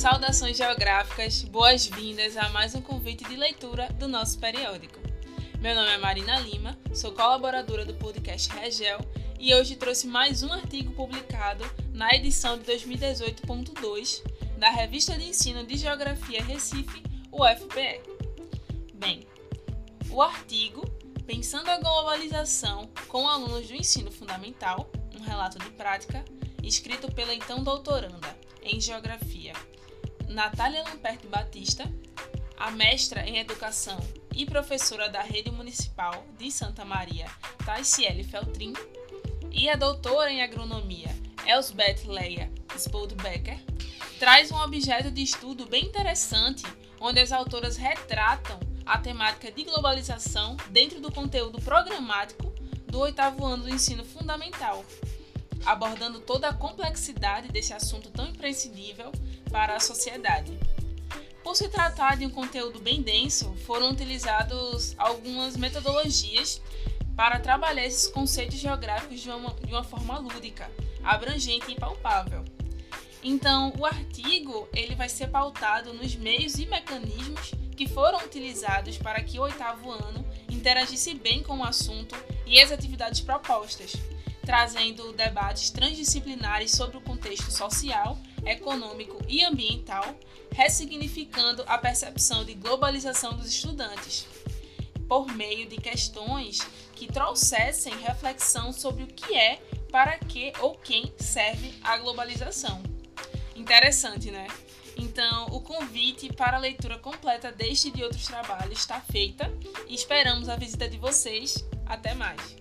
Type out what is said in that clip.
Saudações geográficas, boas-vindas a mais um convite de leitura do nosso periódico. Meu nome é Marina Lima, sou colaboradora do podcast Regel e hoje trouxe mais um artigo publicado na edição de 2018.2 da Revista de Ensino de Geografia Recife, UFPE. Bem, o artigo Pensando a Globalização com alunos do ensino fundamental, um relato de prática, escrito pela então doutoranda em Geografia Natália Lamperto Batista, a mestra em Educação e professora da Rede Municipal de Santa Maria, Taiciele Feltrin, e a doutora em Agronomia, Elsbeth Leia Spoldbecker, traz um objeto de estudo bem interessante, onde as autoras retratam a temática de globalização dentro do conteúdo programático do oitavo ano do ensino fundamental, abordando toda a complexidade desse assunto tão imprescindível para a sociedade. Por se tratar de um conteúdo bem denso, foram utilizados algumas metodologias para trabalhar esses conceitos geográficos de uma, de uma forma lúdica, abrangente e palpável. Então, o artigo ele vai ser pautado nos meios e mecanismos que foram utilizados para que o oitavo ano interagisse bem com o assunto e as atividades propostas, trazendo debates transdisciplinares sobre o contexto social, econômico e ambiental, ressignificando a percepção de globalização dos estudantes, por meio de questões que trouxessem reflexão sobre o que é, para que ou quem serve a globalização. Interessante, né? Então, o convite para a leitura completa deste e de outros trabalhos está feita e esperamos a visita de vocês. Até mais!